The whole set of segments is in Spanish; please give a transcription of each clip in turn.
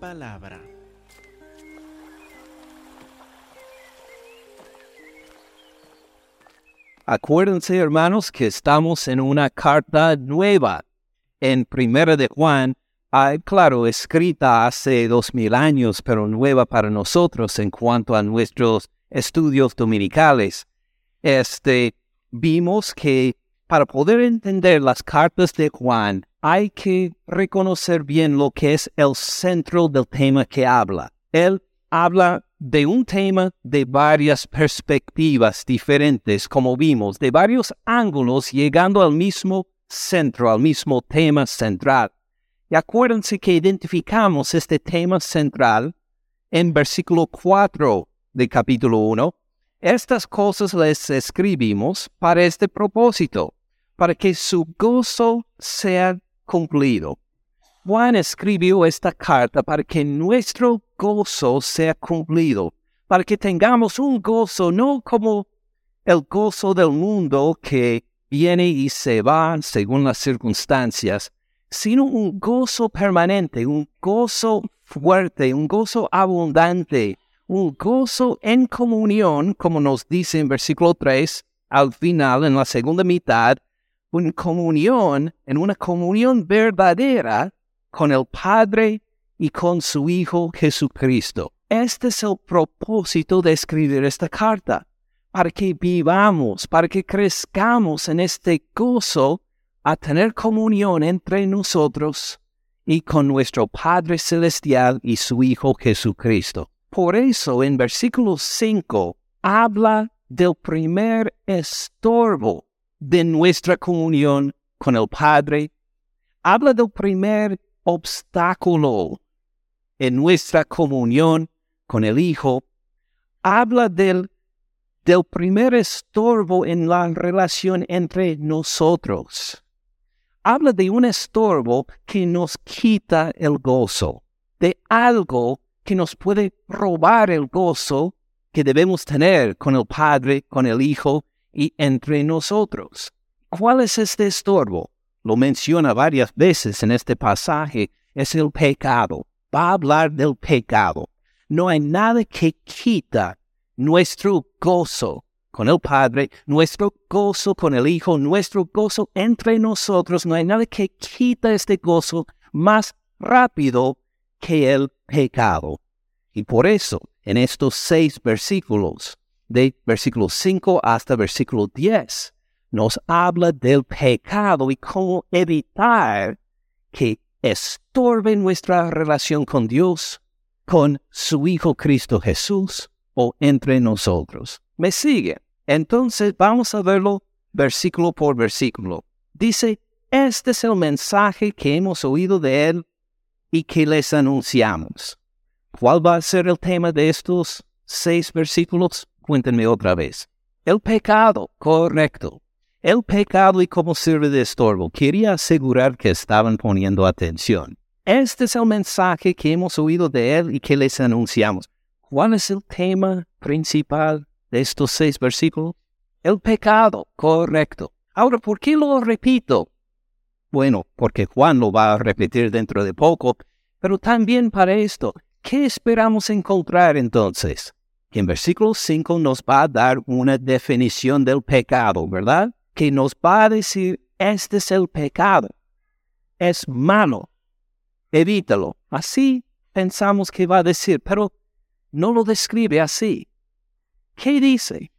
palabra. Acuérdense, hermanos, que estamos en una carta nueva. En Primera de Juan, claro, escrita hace dos mil años, pero nueva para nosotros en cuanto a nuestros estudios dominicales. Este, vimos que para poder entender las cartas de Juan, hay que reconocer bien lo que es el centro del tema que habla. Él habla de un tema de varias perspectivas diferentes, como vimos, de varios ángulos, llegando al mismo centro, al mismo tema central. Y acuérdense que identificamos este tema central en versículo 4 del capítulo 1. Estas cosas les escribimos para este propósito, para que su gozo sea cumplido. Juan escribió esta carta para que nuestro gozo sea cumplido, para que tengamos un gozo no como el gozo del mundo que viene y se va según las circunstancias, sino un gozo permanente, un gozo fuerte, un gozo abundante, un gozo en comunión, como nos dice en versículo 3, al final, en la segunda mitad, una comunión, en una comunión verdadera con el Padre y con su Hijo Jesucristo. Este es el propósito de escribir esta carta, para que vivamos, para que crezcamos en este gozo a tener comunión entre nosotros y con nuestro Padre Celestial y su Hijo Jesucristo. Por eso en versículo 5 habla del primer estorbo de nuestra comunión con el Padre. Habla del primer obstáculo en nuestra comunión con el Hijo, habla del, del primer estorbo en la relación entre nosotros. Habla de un estorbo que nos quita el gozo, de algo que nos puede robar el gozo que debemos tener con el Padre, con el Hijo y entre nosotros. ¿Cuál es este estorbo? lo menciona varias veces en este pasaje, es el pecado. Va a hablar del pecado. No hay nada que quita nuestro gozo con el Padre, nuestro gozo con el Hijo, nuestro gozo entre nosotros. No hay nada que quita este gozo más rápido que el pecado. Y por eso, en estos seis versículos, de versículo 5 hasta versículo 10, nos habla del pecado y cómo evitar que estorbe nuestra relación con Dios, con su Hijo Cristo Jesús o entre nosotros. ¿Me sigue? Entonces vamos a verlo versículo por versículo. Dice, este es el mensaje que hemos oído de Él y que les anunciamos. ¿Cuál va a ser el tema de estos seis versículos? Cuéntenme otra vez. El pecado, correcto el pecado y cómo sirve de estorbo. Quería asegurar que estaban poniendo atención. Este es el mensaje que hemos oído de él y que les anunciamos. ¿Cuál es el tema principal de estos seis versículos? El pecado, correcto. Ahora, ¿por qué lo repito? Bueno, porque Juan lo va a repetir dentro de poco, pero también para esto, ¿qué esperamos encontrar entonces? Que en versículo 5 nos va a dar una definición del pecado, ¿verdad? que nos va a decir, este es el pecado, es malo, evítalo. Así pensamos que va a decir, pero no lo describe así. ¿Qué dice?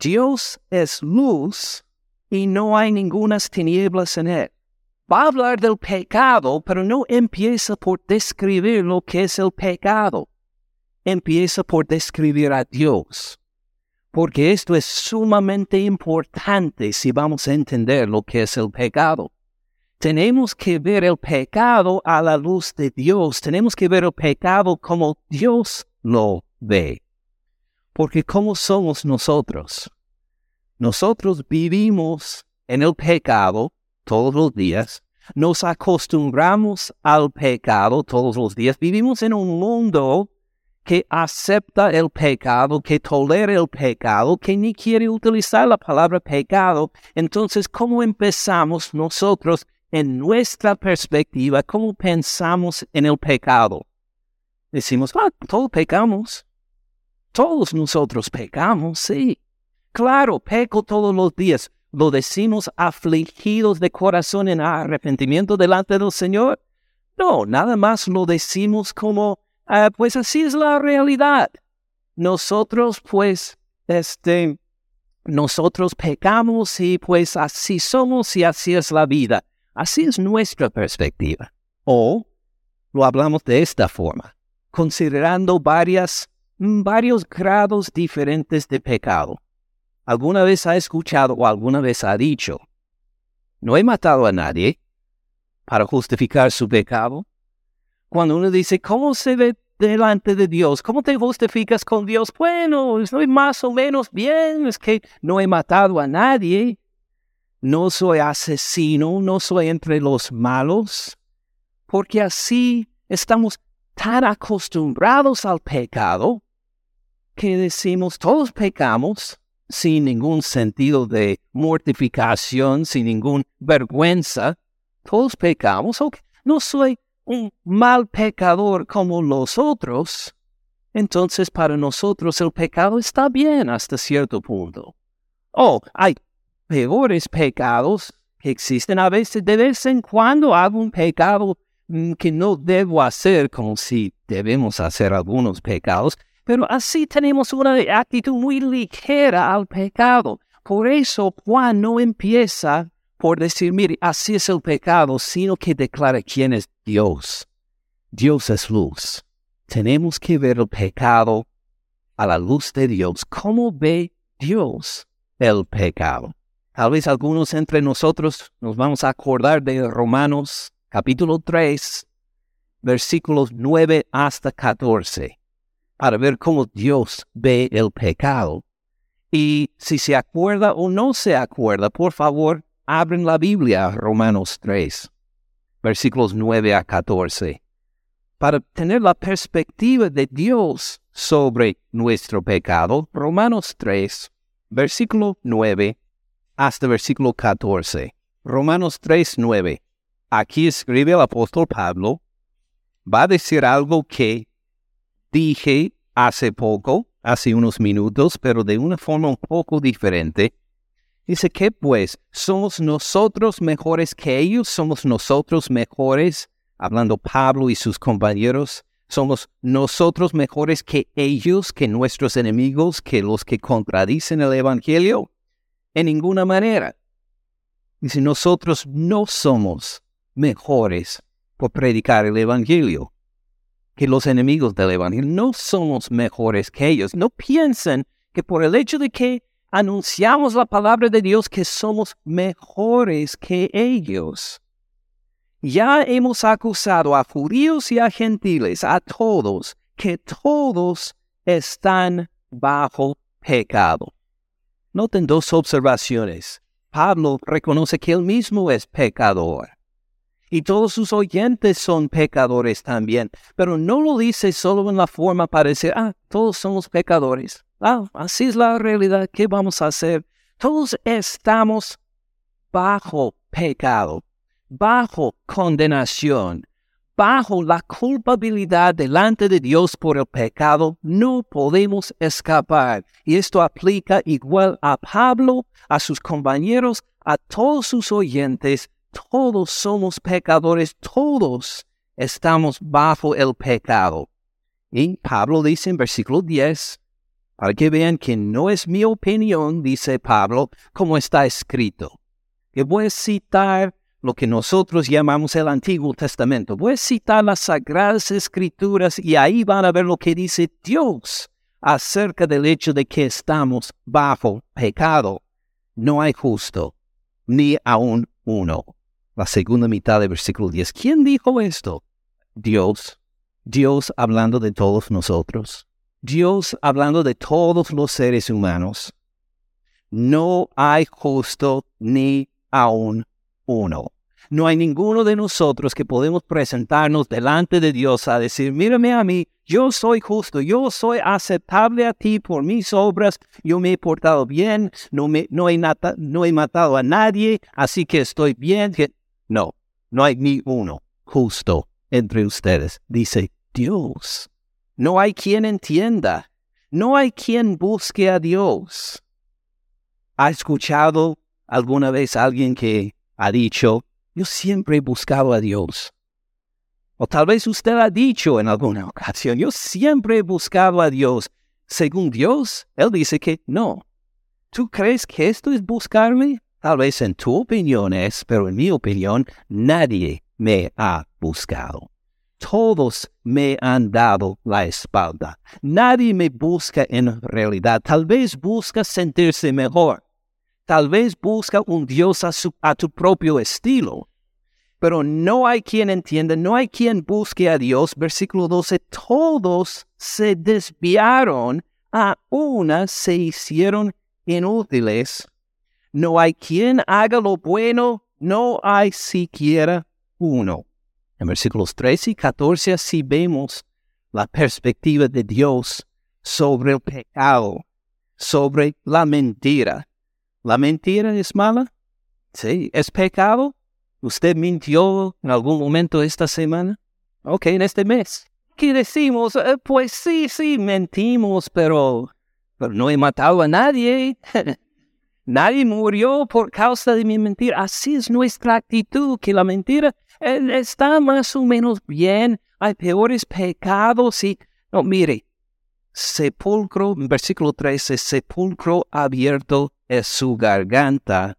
Dios es luz y no hay ningunas tinieblas en él. Va a hablar del pecado, pero no empieza por describir lo que es el pecado. Empieza por describir a Dios porque esto es sumamente importante si vamos a entender lo que es el pecado. Tenemos que ver el pecado a la luz de Dios, tenemos que ver el pecado como Dios lo ve. Porque ¿cómo somos nosotros? Nosotros vivimos en el pecado todos los días, nos acostumbramos al pecado todos los días, vivimos en un mundo que acepta el pecado, que tolera el pecado, que ni quiere utilizar la palabra pecado, entonces, ¿cómo empezamos nosotros en nuestra perspectiva, cómo pensamos en el pecado. Decimos, ah, todos pecamos. Todos nosotros pecamos, sí. Claro, peco todos los días. Lo decimos afligidos de corazón en arrepentimiento delante del Señor. No, nada más lo decimos como, ah, pues así es la realidad. Nosotros, pues, este, nosotros pecamos y pues así somos y así es la vida. Así es nuestra perspectiva. O lo hablamos de esta forma, considerando varias, mm, varios grados diferentes de pecado. ¿Alguna vez ha escuchado o alguna vez ha dicho, no he matado a nadie para justificar su pecado? Cuando uno dice, ¿cómo se ve delante de Dios? ¿Cómo te justificas con Dios? Bueno, estoy más o menos bien, es que no he matado a nadie no soy asesino, no soy entre los malos, porque así estamos tan acostumbrados al pecado que decimos todos pecamos sin ningún sentido de mortificación, sin ninguna vergüenza. Todos pecamos. No soy un mal pecador como los otros. Entonces para nosotros el pecado está bien hasta cierto punto. Oh, hay peores pecados que existen. A veces, de vez en cuando hago un pecado mm, que no debo hacer, como si debemos hacer algunos pecados, pero así tenemos una actitud muy ligera al pecado. Por eso Juan no empieza por decir, mire, así es el pecado, sino que declara quién es Dios. Dios es luz. Tenemos que ver el pecado a la luz de Dios. ¿Cómo ve Dios el pecado? Tal vez algunos entre nosotros nos vamos a acordar de Romanos capítulo 3, versículos 9 hasta 14, para ver cómo Dios ve el pecado. Y si se acuerda o no se acuerda, por favor, abren la Biblia, Romanos 3, versículos 9 a 14, para tener la perspectiva de Dios sobre nuestro pecado. Romanos 3, versículo 9 hasta versículo 14. Romanos 3, 9. Aquí escribe el apóstol Pablo, va a decir algo que dije hace poco, hace unos minutos, pero de una forma un poco diferente. Dice que pues somos nosotros mejores que ellos, somos nosotros mejores, hablando Pablo y sus compañeros, somos nosotros mejores que ellos, que nuestros enemigos, que los que contradicen el Evangelio en ninguna manera. Dice, nosotros no somos mejores por predicar el Evangelio que los enemigos del Evangelio. No somos mejores que ellos. No piensen que por el hecho de que anunciamos la palabra de Dios que somos mejores que ellos. Ya hemos acusado a judíos y a gentiles, a todos, que todos están bajo pecado. Noten dos observaciones. Pablo reconoce que él mismo es pecador. Y todos sus oyentes son pecadores también, pero no lo dice solo en la forma para decir, ah, todos somos pecadores. Ah, así es la realidad, ¿qué vamos a hacer? Todos estamos bajo pecado, bajo condenación bajo la culpabilidad delante de Dios por el pecado, no podemos escapar. Y esto aplica igual a Pablo, a sus compañeros, a todos sus oyentes. Todos somos pecadores, todos estamos bajo el pecado. Y Pablo dice en versículo 10, para que vean que no es mi opinión, dice Pablo, como está escrito. Que voy a citar lo que nosotros llamamos el Antiguo Testamento. Voy a citar las Sagradas Escrituras y ahí van a ver lo que dice Dios acerca del hecho de que estamos bajo pecado. No hay justo, ni aún uno. La segunda mitad del versículo 10. ¿Quién dijo esto? Dios. Dios hablando de todos nosotros. Dios hablando de todos los seres humanos. No hay justo ni aún uno. No hay ninguno de nosotros que podemos presentarnos delante de Dios a decir, mírame a mí, yo soy justo, yo soy aceptable a ti por mis obras, yo me he portado bien, no, me, no, he, no he matado a nadie, así que estoy bien. No, No hay ni uno justo entre ustedes, dice Dios. No hay quien entienda. No hay quien busque a Dios. ¿Ha escuchado alguna vez alguien que ha dicho, yo siempre he buscado a Dios? O tal vez usted ha dicho en alguna ocasión, yo siempre he buscado a Dios. Según Dios, Él dice que no. ¿Tú crees que esto es buscarme? Tal vez en tu opinión es, pero en mi opinión, nadie me ha buscado. Todos me han dado la espalda. Nadie me busca en realidad. Tal vez busca sentirse mejor. Tal vez busca un Dios a, a tu propio estilo pero no hay quien entienda, no hay quien busque a Dios. Versículo 12, todos se desviaron, a una se hicieron inútiles. No hay quien haga lo bueno, no hay siquiera uno. En versículos 13 y 14 así vemos la perspectiva de Dios sobre el pecado, sobre la mentira. ¿La mentira es mala? Sí. ¿Es pecado? ¿Usted mintió en algún momento esta semana? Ok, en este mes. ¿Qué decimos? Eh, pues sí, sí, mentimos, pero, pero no he matado a nadie. nadie murió por causa de mi mentira. Así es nuestra actitud, que la mentira eh, está más o menos bien. Hay peores pecados y... No, mire, sepulcro, versículo 13, sepulcro abierto es su garganta,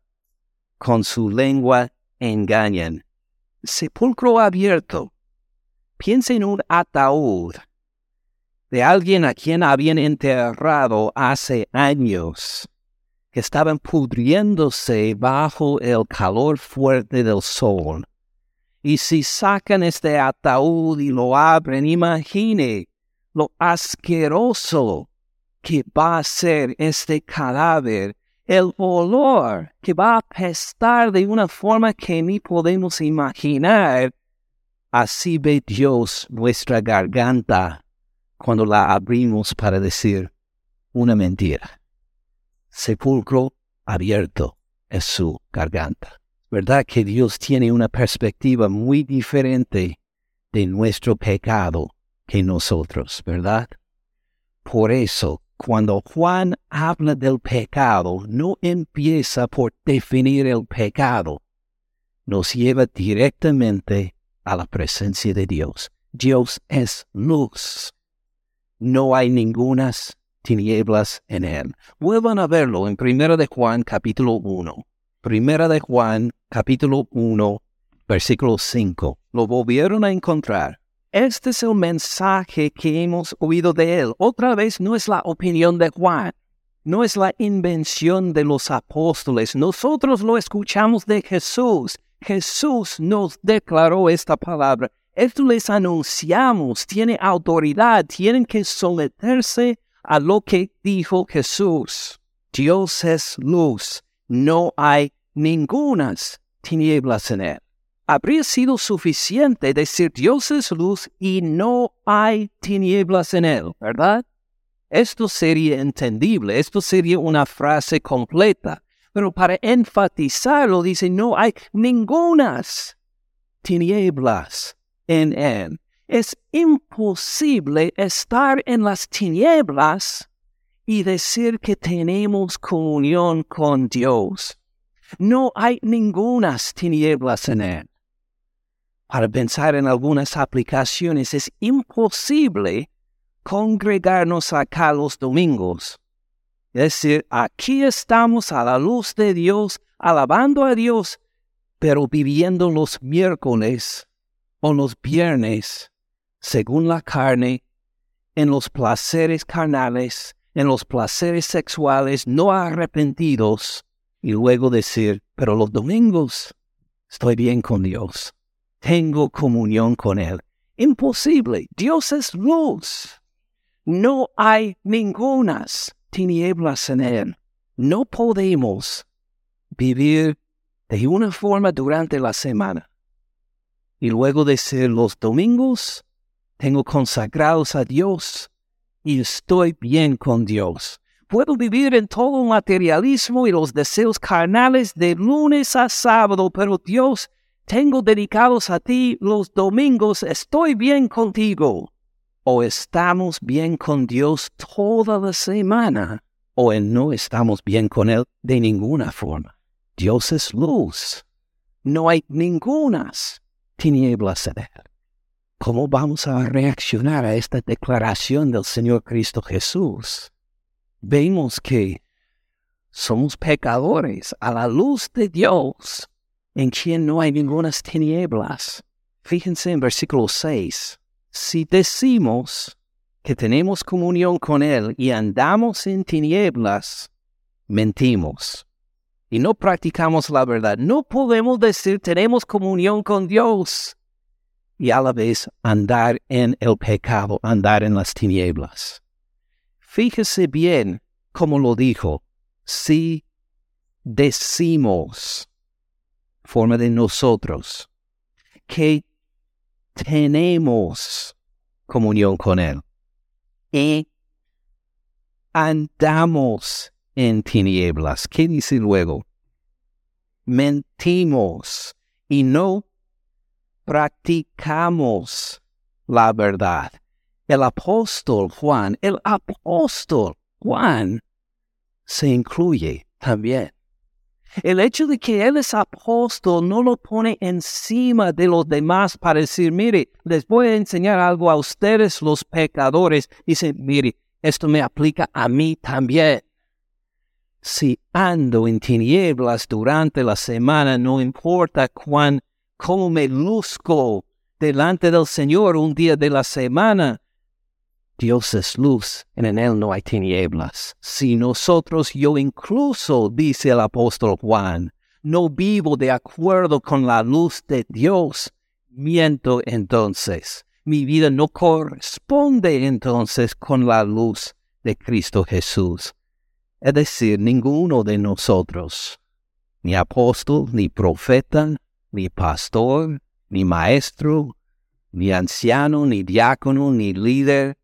con su lengua engañan. Sepulcro abierto. Piensa en un ataúd de alguien a quien habían enterrado hace años, que estaban pudriéndose bajo el calor fuerte del sol. Y si sacan este ataúd y lo abren, imagine lo asqueroso que va a ser este cadáver el olor que va a apestar de una forma que ni podemos imaginar. Así ve Dios nuestra garganta cuando la abrimos para decir una mentira. Sepulcro abierto es su garganta. ¿Verdad que Dios tiene una perspectiva muy diferente de nuestro pecado que nosotros, verdad? Por eso cuando Juan habla del pecado, no empieza por definir el pecado, nos lleva directamente a la presencia de Dios. Dios es luz. No hay ningunas tinieblas en él. Vuelvan a verlo en 1 de Juan capítulo 1. Primera de Juan capítulo 1 versículo 5. Lo volvieron a encontrar. Este es el mensaje que hemos oído de él. Otra vez no es la opinión de Juan, no es la invención de los apóstoles. Nosotros lo escuchamos de Jesús. Jesús nos declaró esta palabra. Esto les anunciamos, tiene autoridad, tienen que someterse a lo que dijo Jesús. Dios es luz, no hay ningunas tinieblas en él habría sido suficiente decir Dios es luz y no hay tinieblas en él, ¿verdad? Esto sería entendible, esto sería una frase completa, pero para enfatizarlo dice no hay ningunas tinieblas en él. Es imposible estar en las tinieblas y decir que tenemos comunión con Dios. No hay ningunas tinieblas en él para pensar en algunas aplicaciones, es imposible congregarnos acá los domingos. Es decir, aquí estamos a la luz de Dios, alabando a Dios, pero viviendo los miércoles o los viernes, según la carne, en los placeres carnales, en los placeres sexuales no arrepentidos, y luego decir, pero los domingos estoy bien con Dios tengo comunión con Él. Imposible. Dios es luz. No hay ningunas tinieblas en Él. No podemos vivir de una forma durante la semana y luego decir los domingos tengo consagrados a Dios y estoy bien con Dios. Puedo vivir en todo materialismo y los deseos carnales de lunes a sábado, pero Dios tengo dedicados a ti los domingos, estoy bien contigo. O estamos bien con Dios toda la semana, o no estamos bien con Él de ninguna forma. Dios es luz. No hay ningunas tinieblas en Él. ¿Cómo vamos a reaccionar a esta declaración del Señor Cristo Jesús? Vemos que somos pecadores a la luz de Dios, en quien no hay ningunas tinieblas. Fíjense en versículo 6. Si decimos que tenemos comunión con Él y andamos en tinieblas, mentimos y no practicamos la verdad. No podemos decir tenemos comunión con Dios y a la vez andar en el pecado, andar en las tinieblas. Fíjese bien cómo lo dijo si decimos, forma de nosotros, que tenemos comunión con Él y andamos en tinieblas. ¿Qué dice luego? Mentimos y no practicamos la verdad. El apóstol Juan, el apóstol Juan, se incluye también. El hecho de que Él es apóstol no lo pone encima de los demás para decir, mire, les voy a enseñar algo a ustedes los pecadores. Dice, mire, esto me aplica a mí también. Si ando en tinieblas durante la semana, no importa cuán, cómo me luzco delante del Señor un día de la semana, Dios es luz, en él no hay tinieblas. Si nosotros, yo incluso, dice el apóstol Juan, no vivo de acuerdo con la luz de Dios, miento entonces. Mi vida no corresponde entonces con la luz de Cristo Jesús. Es decir, ninguno de nosotros, ni apóstol, ni profeta, ni pastor, ni maestro, ni anciano, ni diácono, ni líder,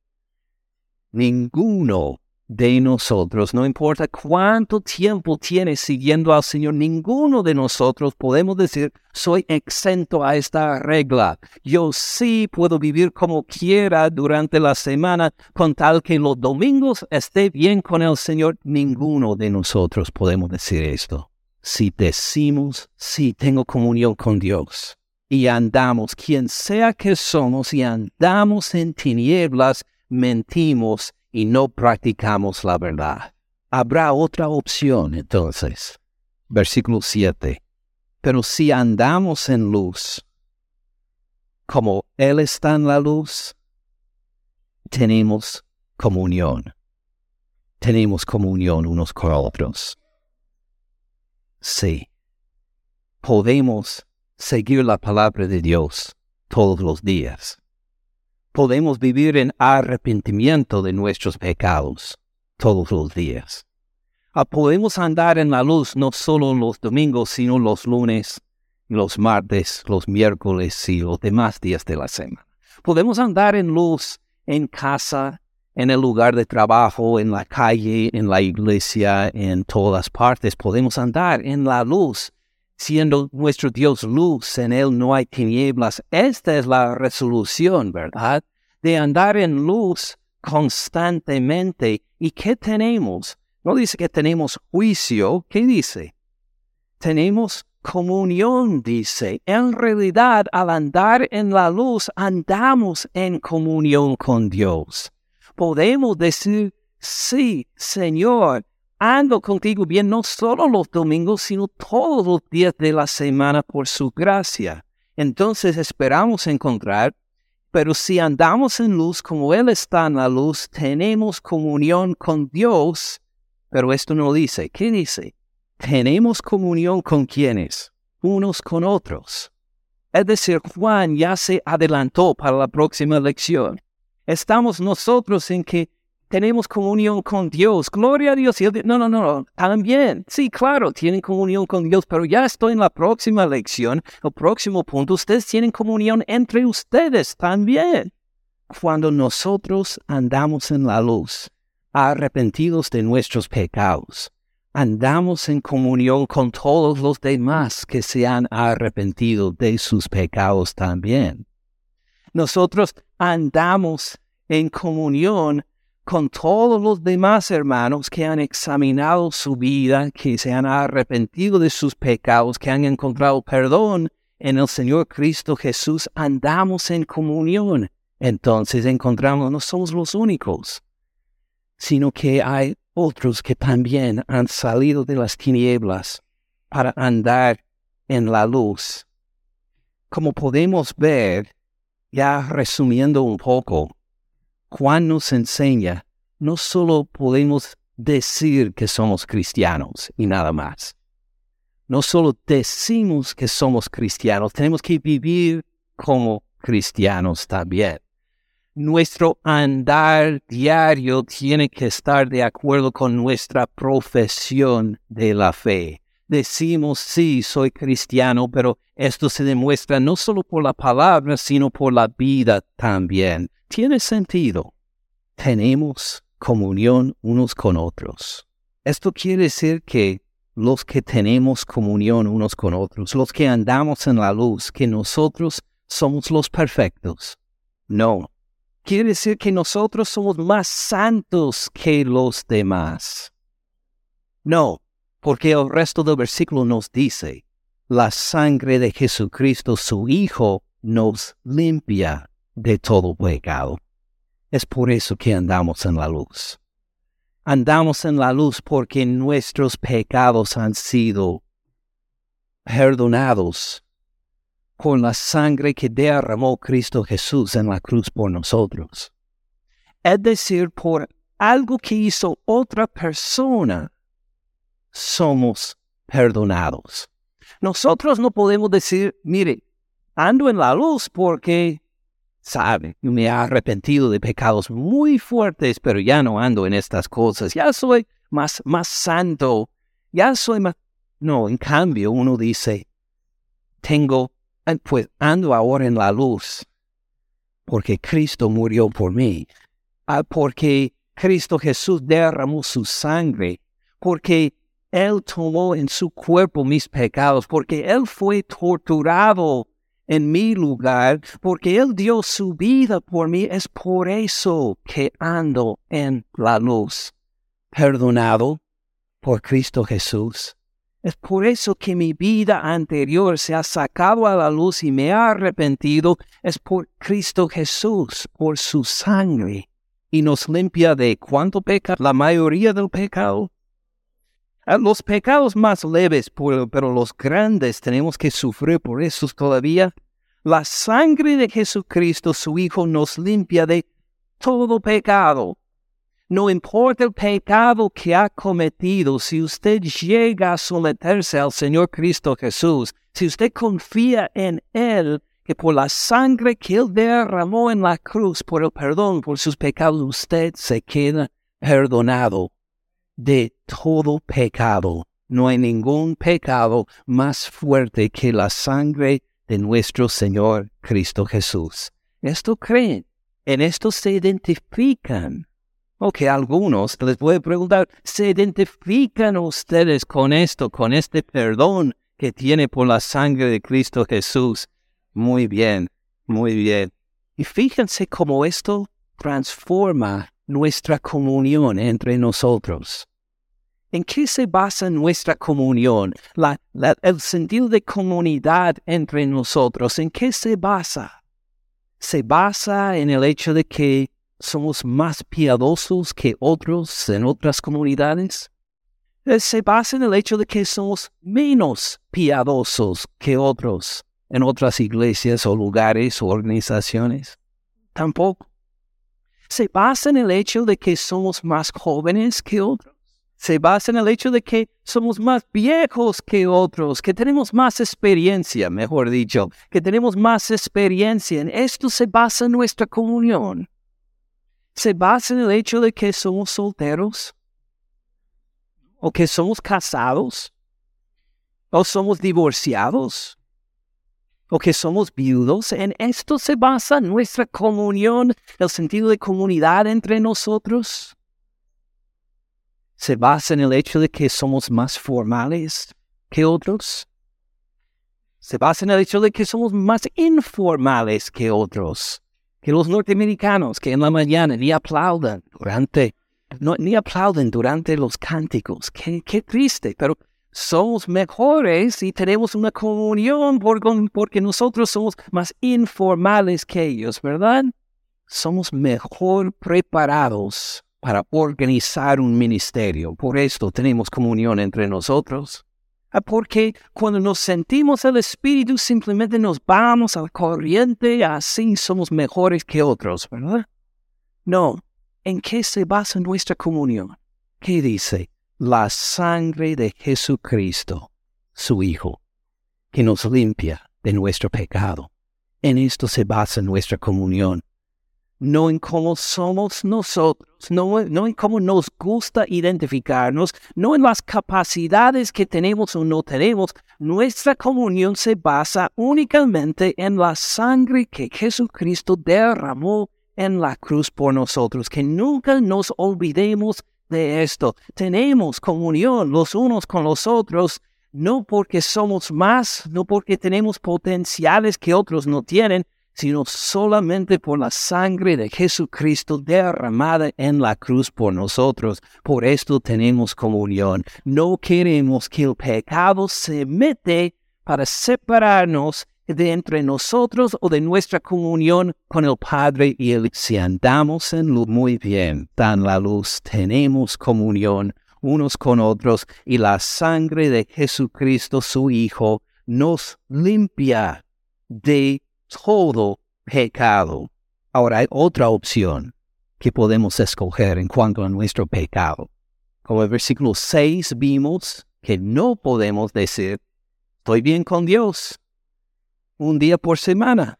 Ninguno de nosotros, no importa cuánto tiempo tiene siguiendo al Señor, ninguno de nosotros podemos decir, soy exento a esta regla. Yo sí puedo vivir como quiera durante la semana con tal que los domingos esté bien con el Señor. Ninguno de nosotros podemos decir esto. Si decimos, sí tengo comunión con Dios y andamos, quien sea que somos, y andamos en tinieblas, mentimos y no practicamos la verdad. Habrá otra opción entonces. Versículo 7. Pero si andamos en luz, como Él está en la luz, tenemos comunión. Tenemos comunión unos con otros. Sí, podemos seguir la palabra de Dios todos los días podemos vivir en arrepentimiento de nuestros pecados todos los días. Ah, podemos andar en la luz no solo los domingos, sino los lunes, los martes, los miércoles y los demás días de la semana. Podemos andar en luz en casa, en el lugar de trabajo, en la calle, en la iglesia, en todas partes. Podemos andar en la luz siendo nuestro Dios luz, en Él no hay tinieblas. Esta es la resolución, ¿verdad? De andar en luz constantemente. ¿Y qué tenemos? No dice que tenemos juicio, ¿qué dice? Tenemos comunión, dice. En realidad, al andar en la luz, andamos en comunión con Dios. Podemos decir, sí, Señor, ando contigo bien no solo los domingos, sino todos los días de la semana por su gracia. Entonces esperamos encontrar, pero si andamos en luz como Él está en la luz, tenemos comunión con Dios. Pero esto no dice, ¿qué dice? Tenemos comunión con quienes? Unos con otros. Es decir, Juan ya se adelantó para la próxima lección. Estamos nosotros en que tenemos comunión con Dios. Gloria a Dios. no, no, no, también. Sí, claro, tienen comunión con Dios, pero ya estoy en la próxima lección, el próximo punto. Ustedes tienen comunión entre ustedes también. Cuando nosotros andamos en la luz, arrepentidos de nuestros pecados, andamos en comunión con todos los demás que se han arrepentido de sus pecados también. Nosotros andamos en comunión con todos los demás hermanos que han examinado su vida, que se han arrepentido de sus pecados, que han encontrado perdón en el Señor Cristo Jesús, andamos en comunión. Entonces encontramos, no somos los únicos, sino que hay otros que también han salido de las tinieblas para andar en la luz. Como podemos ver, ya resumiendo un poco, Juan nos enseña, no solo podemos decir que somos cristianos y nada más. No solo decimos que somos cristianos, tenemos que vivir como cristianos también. Nuestro andar diario tiene que estar de acuerdo con nuestra profesión de la fe. Decimos, sí, soy cristiano, pero esto se demuestra no solo por la palabra, sino por la vida también tiene sentido. Tenemos comunión unos con otros. Esto quiere decir que los que tenemos comunión unos con otros, los que andamos en la luz, que nosotros somos los perfectos. No. Quiere decir que nosotros somos más santos que los demás. No, porque el resto del versículo nos dice, la sangre de Jesucristo, su Hijo, nos limpia de todo pecado. Es por eso que andamos en la luz. Andamos en la luz porque nuestros pecados han sido perdonados con la sangre que derramó Cristo Jesús en la cruz por nosotros. Es decir, por algo que hizo otra persona, somos perdonados. Nosotros no podemos decir, mire, ando en la luz porque sabe, me he arrepentido de pecados muy fuertes, pero ya no ando en estas cosas, ya soy más, más santo, ya soy más... No, en cambio uno dice, tengo, pues ando ahora en la luz, porque Cristo murió por mí, ah, porque Cristo Jesús derramó su sangre, porque Él tomó en su cuerpo mis pecados, porque Él fue torturado en mi lugar, porque Él dio su vida por mí. Es por eso que ando en la luz, perdonado por Cristo Jesús. Es por eso que mi vida anterior se ha sacado a la luz y me ha arrepentido. Es por Cristo Jesús, por su sangre. Y nos limpia de cuánto peca, la mayoría del pecado. Los pecados más leves, pero los grandes tenemos que sufrir por esos todavía. La sangre de Jesucristo, su Hijo, nos limpia de todo pecado. No importa el pecado que ha cometido, si usted llega a someterse al Señor Cristo Jesús, si usted confía en Él, que por la sangre que Él derramó en la cruz, por el perdón por sus pecados, usted se queda perdonado de todo pecado. No hay ningún pecado más fuerte que la sangre de nuestro Señor Cristo Jesús. Esto creen, en esto se identifican. O que algunos les voy a preguntar, ¿se identifican ustedes con esto, con este perdón que tiene por la sangre de Cristo Jesús? Muy bien, muy bien. Y fíjense cómo esto transforma nuestra comunión entre nosotros. ¿En qué se basa nuestra comunión? el sentido de comunidad entre nosotros, ¿en qué se basa? ¿Se basa en el hecho de que somos más piadosos que otros en otras comunidades? Eh, ¿Se basa en el hecho de que somos menos piadosos que otros en otras iglesias o lugares o organizaciones? Tampoco. ¿Se basa en el hecho de que somos más jóvenes que otros? Se basa en el hecho de que somos más viejos que otros, que tenemos más experiencia, mejor dicho, que tenemos más experiencia. En esto se basa nuestra comunión. Se basa en el hecho de que somos solteros, o que somos casados, o somos divorciados, o que somos viudos. En esto se basa nuestra comunión, el sentido de comunidad entre nosotros se basa en el hecho de que somos más formales que otros? ¿Se basa en el hecho de que somos más informales que otros? Que los norteamericanos que en la mañana ni aplauden durante, ni aplauden durante los cánticos. Qué, qué triste, pero somos mejores y tenemos una comunión porque nosotros somos más informales que ellos, ¿verdad? Somos mejor preparados para organizar un ministerio. Por esto tenemos comunión entre nosotros. Ah, porque cuando nos sentimos el Espíritu simplemente nos vamos a la corriente, así somos mejores que otros, ¿verdad? No. ¿En qué se basa nuestra comunión? ¿Qué dice? La sangre de Jesucristo, su Hijo, que nos limpia de nuestro pecado. En esto se basa nuestra comunión no en cómo somos nosotros, no, en cómo nos gusta identificarnos, no en las capacidades que tenemos o no tenemos. Nuestra comunión se basa únicamente en la sangre que Jesucristo derramó en la cruz por nosotros. Que nunca nos olvidemos de esto. Tenemos comunión los unos con los otros, no porque somos más, no porque tenemos potenciales que otros no tienen, sino solamente por la sangre de Jesucristo derramada en la cruz por nosotros. Por esto tenemos comunión. No queremos que el pecado se mete para separarnos de entre nosotros o de nuestra comunión con el Padre y el si andamos en luz muy bien, dan la luz, tenemos comunión unos con otros y la sangre de Jesucristo su Hijo nos limpia de todo pecado. Ahora hay otra opción que podemos escoger en cuanto a nuestro pecado. Como el versículo 6 vimos que no podemos decir, estoy bien con Dios un día por semana,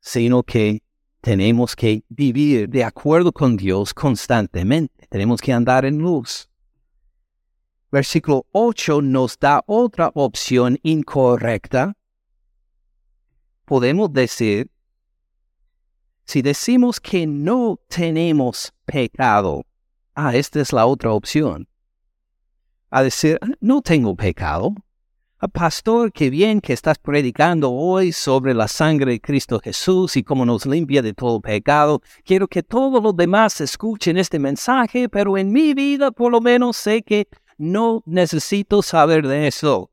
sino que tenemos que vivir de acuerdo con Dios constantemente. Tenemos que andar en luz. Versículo 8 nos da otra opción incorrecta podemos decir, si decimos que no tenemos pecado, ah, esta es la otra opción. A decir, ah, no tengo pecado. Ah, pastor, qué bien que estás predicando hoy sobre la sangre de Cristo Jesús y cómo nos limpia de todo pecado. Quiero que todos los demás escuchen este mensaje, pero en mi vida por lo menos sé que no necesito saber de eso.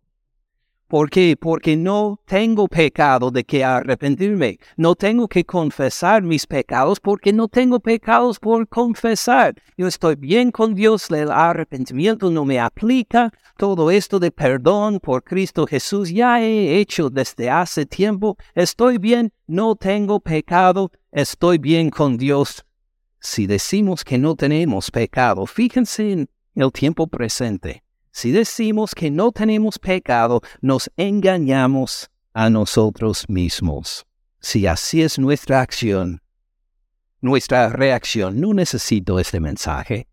¿Por qué? Porque no tengo pecado de que arrepentirme. No tengo que confesar mis pecados porque no tengo pecados por confesar. Yo estoy bien con Dios, el arrepentimiento no me aplica. Todo esto de perdón por Cristo Jesús ya he hecho desde hace tiempo. Estoy bien, no tengo pecado, estoy bien con Dios. Si decimos que no tenemos pecado, fíjense en el tiempo presente. Si decimos que no tenemos pecado, nos engañamos a nosotros mismos. Si así es nuestra acción, nuestra reacción, no necesito este mensaje.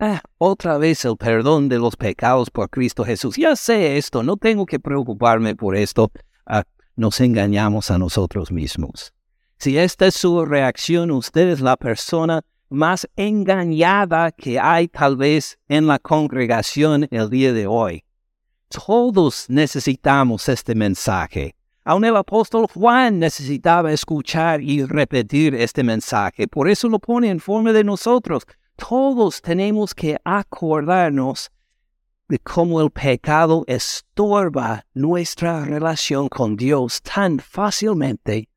Ah, otra vez el perdón de los pecados por Cristo Jesús. Ya sé esto, no tengo que preocuparme por esto. Ah, nos engañamos a nosotros mismos. Si esta es su reacción, usted es la persona más engañada que hay tal vez en la congregación el día de hoy. Todos necesitamos este mensaje. Aun el apóstol Juan necesitaba escuchar y repetir este mensaje. Por eso lo pone en forma de nosotros. Todos tenemos que acordarnos de cómo el pecado estorba nuestra relación con Dios tan fácilmente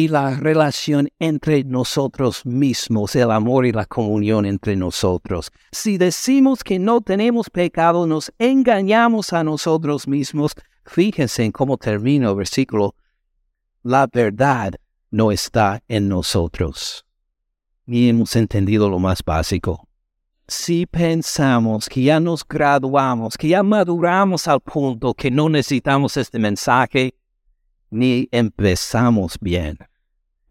y la relación entre nosotros mismos, el amor y la comunión entre nosotros. Si decimos que no tenemos pecado, nos engañamos a nosotros mismos. Fíjense en cómo termina el versículo. La verdad no está en nosotros. Y hemos entendido lo más básico. Si pensamos que ya nos graduamos, que ya maduramos al punto que no necesitamos este mensaje, ni empezamos bien.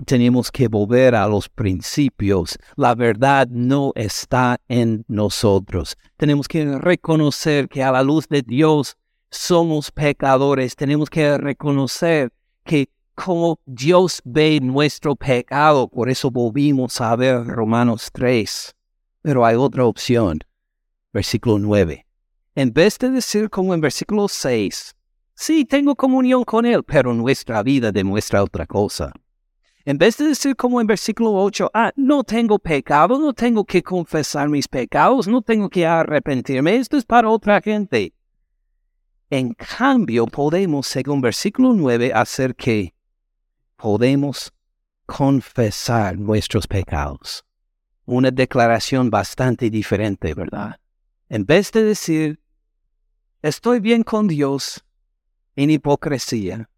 Tenemos que volver a los principios. La verdad no está en nosotros. Tenemos que reconocer que a la luz de Dios somos pecadores. Tenemos que reconocer que como Dios ve nuestro pecado, por eso volvimos a ver Romanos 3. Pero hay otra opción. versículo 9. En vez de decir como en versículo 6, sí, tengo comunión con Él, pero nuestra vida demuestra otra cosa. En vez de decir como en versículo 8, ah, no tengo pecado, no tengo que confesar mis pecados, no tengo que arrepentirme, esto es para otra gente. En cambio, podemos, según versículo 9, hacer que podemos confesar nuestros pecados. Una declaración bastante diferente, ¿verdad? En vez de decir, estoy bien con Dios, en hipocresía,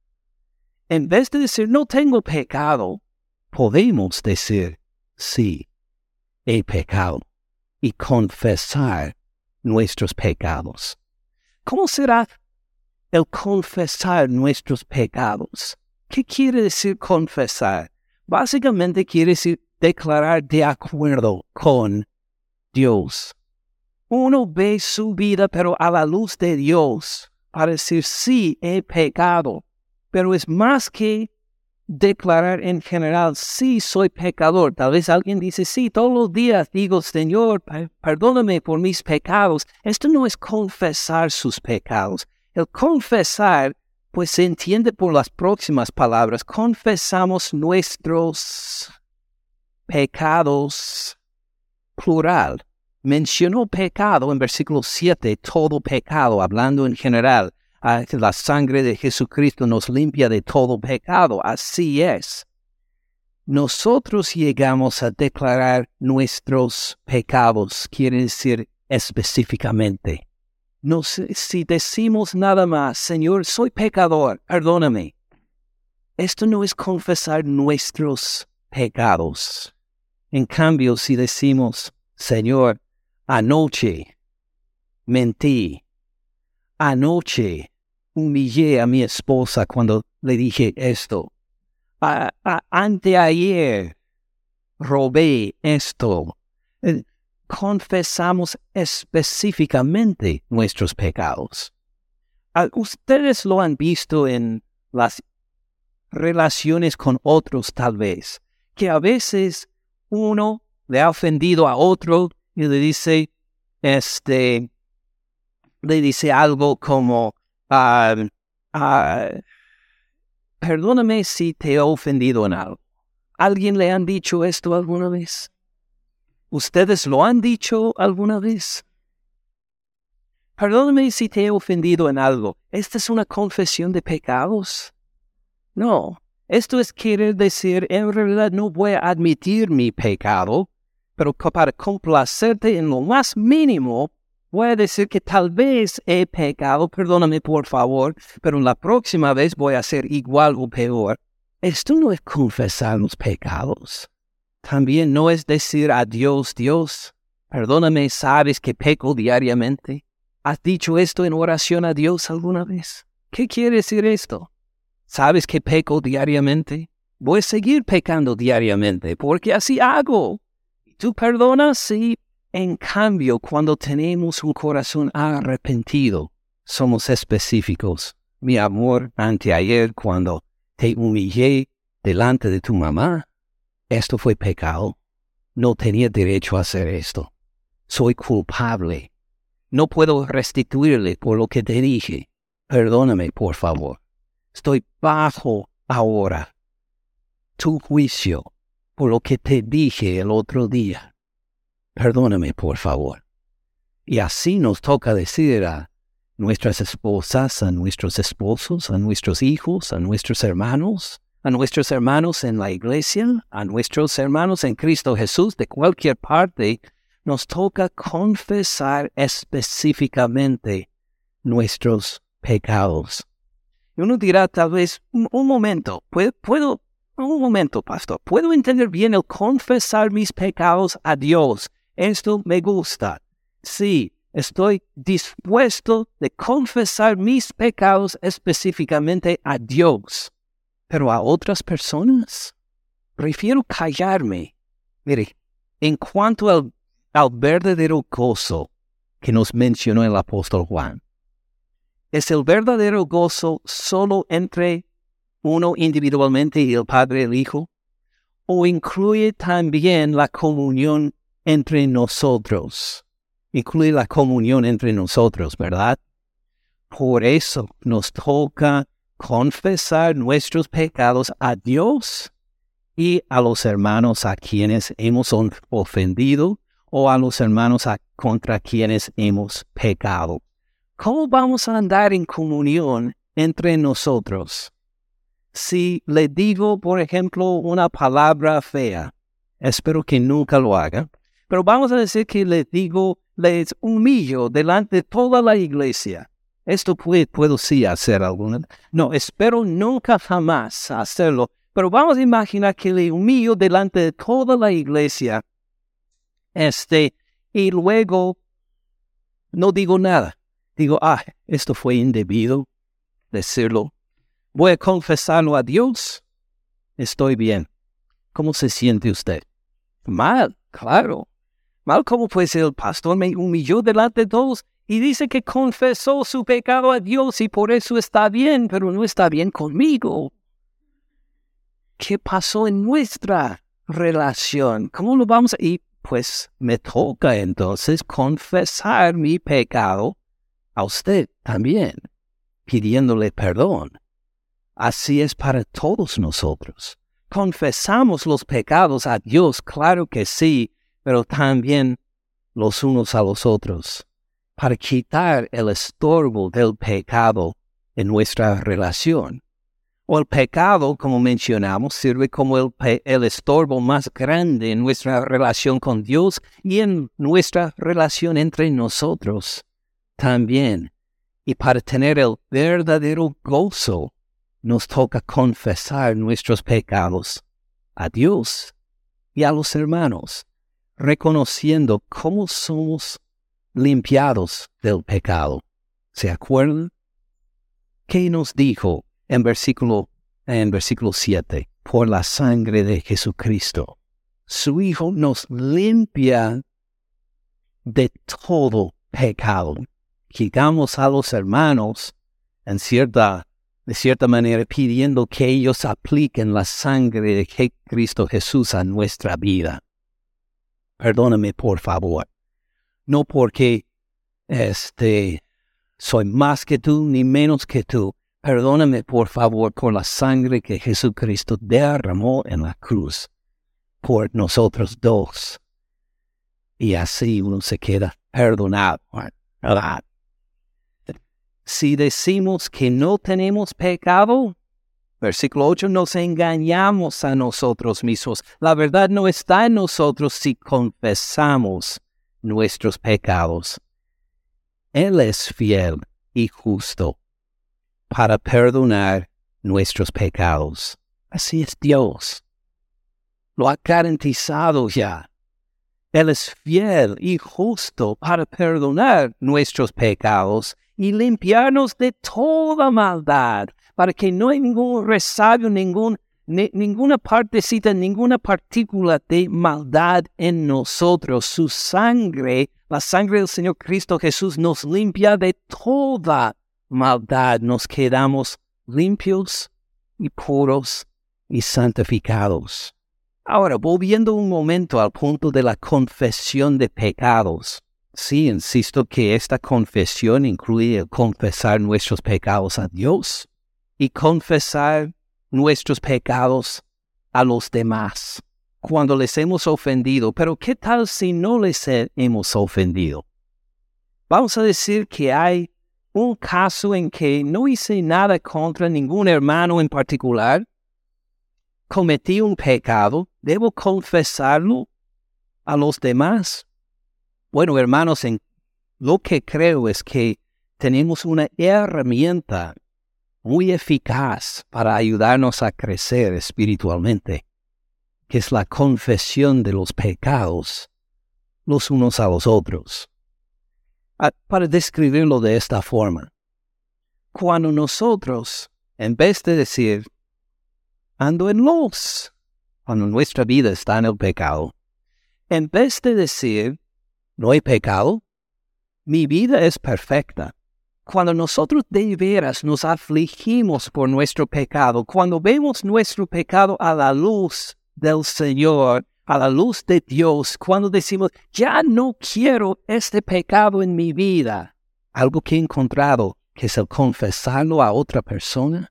en vez de decir, no tengo pecado, podemos decir, sí, he pecado y confesar nuestros pecados. ¿Cómo será el confesar nuestros pecados? ¿Qué quiere decir confesar? Básicamente quiere decir declarar de acuerdo con Dios. Uno ve su vida, pero a la luz de Dios, para decir, sí, he pecado. Pero es más que declarar en general, sí, soy pecador. Tal vez alguien dice, sí, todos los días digo, Señor, perdóname por mis pecados. Esto no es confesar sus pecados. El confesar pues se entiende por las próximas palabras, confesamos nuestros pecados plural. Mencionó pecado en versículo 7, todo pecado, hablando en general. Ah, la sangre de Jesucristo nos limpia de todo pecado. Así es. Nosotros llegamos a declarar nuestros pecados, quiere decir específicamente. No sé si decimos nada más, Señor, soy pecador, perdóname. Esto no es confesar nuestros pecados. En cambio, si decimos, Señor, anoche mentí, anoche humillé a mi esposa cuando le dije esto, anteayer robé esto, eh, confesamos específicamente nuestros pecados. Ah, ustedes lo han visto en las relaciones con otros tal vez, que a veces uno le ha ofendido a otro y le dice, este, le dice algo como, ah, perdóname si te he ofendido en algo. ¿Alguien le han dicho esto alguna vez? ¿Ustedes lo han dicho alguna vez? Perdóname si te he ofendido en algo. ¿Esta es una confesión de pecados? No, esto es querer decir, en realidad no voy a admitir mi pecado, pero para complacerte en lo más mínimo, voy a decir que tal vez he pecado, perdóname por favor, pero la próxima vez voy a ser igual o peor. Esto no es confesar los pecados. También no es decir a Dios, Dios, perdóname, sabes que peco diariamente. ¿Has dicho esto en oración a Dios alguna vez? ¿Qué quiere decir esto? ¿Sabes que peco diariamente? Voy a seguir pecando diariamente porque así hago. ¿Tú perdonas? Sí. En cambio, cuando tenemos un corazón arrepentido, somos específicos. Mi amor, anteayer, cuando te humillé delante de tu mamá, esto fue pecado. No tenía derecho a hacer esto. Soy culpable. No puedo restituirle por lo que te dije. Perdóname, por favor. Estoy bajo ahora tu juicio por lo que te dije el otro día. Perdóname, por favor. Y así nos toca decir a nuestras esposas, a nuestros esposos, a nuestros hijos, a nuestros hermanos, a nuestros hermanos en la iglesia, a nuestros hermanos en Cristo Jesús de cualquier parte, nos toca confesar específicamente nuestros pecados. Y uno dirá tal vez, un, momento, ¿puedo, un momento, pastor, puedo entender bien el confesar mis pecados a Dios. Esto me gusta. Sí, estoy dispuesto de confesar mis pecados específicamente a Dios pero a otras personas prefiero callarme. Mire, en cuanto al, al verdadero gozo que nos mencionó el apóstol Juan, ¿es el verdadero gozo solo entre uno individualmente y el Padre y el Hijo? ¿O incluye también la comunión entre nosotros? incluye la comunión entre nosotros, ¿verdad? Por eso nos toca confesar nuestros pecados a Dios y a los hermanos a quienes hemos ofendido o a los hermanos contra quienes hemos pecado. ¿Cómo vamos a andar en comunión entre nosotros? Si le digo, por ejemplo, una palabra fea, espero que nunca lo haga, pero vamos a decir que le digo, les humillo delante de toda la iglesia. Esto puede, puedo sí hacer alguna. No, espero nunca jamás hacerlo, pero vamos a imaginar que le humillo delante de toda la iglesia. Este, y luego no digo nada. Digo, ah, esto fue indebido decirlo. Voy a confesarlo a Dios. Estoy bien. ¿Cómo se siente usted? Mal, claro. Mal como pues el pastor me humilló delante de todos y dice que confesó su pecado a Dios y por eso está bien, pero no está bien conmigo. ¿Qué pasó en nuestra relación? ¿Cómo lo vamos a...? Y pues me toca entonces confesar mi pecado a usted también, pidiéndole perdón. Así es para todos nosotros. Confesamos los pecados a Dios, claro que sí, pero también los unos a los otros para quitar el estorbo del pecado en nuestra relación. O el pecado, como mencionamos, sirve como el, el, estorbo más grande en nuestra relación con Dios y en nuestra relación entre nosotros también. Y para tener el verdadero gozo, nos toca confesar nuestros pecados a Dios y a los hermanos, reconociendo cómo somos limpiados del pecado. ¿Se acuerdan? ¿Qué nos dijo en versículo, en versículo 7? Por la sangre de Jesucristo. Su Hijo nos limpia de todo pecado. Quitamos a los hermanos en cierta, de cierta manera pidiendo que ellos apliquen la sangre de Cristo Jesús a nuestra vida. Perdóname, por favor no porque este soy más que tú ni menos que tú. Perdóname por favor por la sangre que Jesucristo derramó en la cruz por nosotros dos. Y así uno se queda perdonado. Si decimos que no tenemos pecado, versículo 8, nos engañamos a nosotros mismos. La verdad no está en nosotros si confesamos nuestros pecados. Él es fiel y justo para perdonar nuestros pecados. Así es Dios. Lo ha garantizado ya. Él es fiel y justo para perdonar nuestros pecados y limpiarnos de toda maldad, para que no hay ningún resabio, ningún ninguna partecita, ninguna partícula de maldad en nosotros. Su sangre, la sangre del Señor Cristo Jesús nos limpia de toda maldad. Nos quedamos limpios y puros y santificados. Ahora, volviendo un momento al punto de la confesión de pecados. Sí, insisto que esta confesión incluye confesar nuestros pecados a Dios y confesar nuestros pecados a los demás cuando les hemos ofendido. Pero ¿qué tal si no les hemos ofendido? Vamos a decir que hay un caso en que no hice nada contra ningún hermano en particular. Cometí un pecado, ¿debo confesarlo a los demás? Bueno, hermanos, en lo que creo es que tenemos una herramienta muy eficaz para ayudarnos a crecer espiritualmente, que es la confesión de los pecados los unos a los otros. Ah, para describirlo de esta forma, cuando nosotros, en vez de decir, ando en luz, cuando nuestra vida está en el pecado, en vez de decir, no hay pecado, mi vida es perfecta, cuando nosotros de veras nos afligimos por nuestro pecado, cuando vemos nuestro pecado a la luz del Señor, a la luz de Dios cuando decimos, ya no quiero este pecado en mi vida. Algo que he encontrado, que es el confesarlo a otra persona,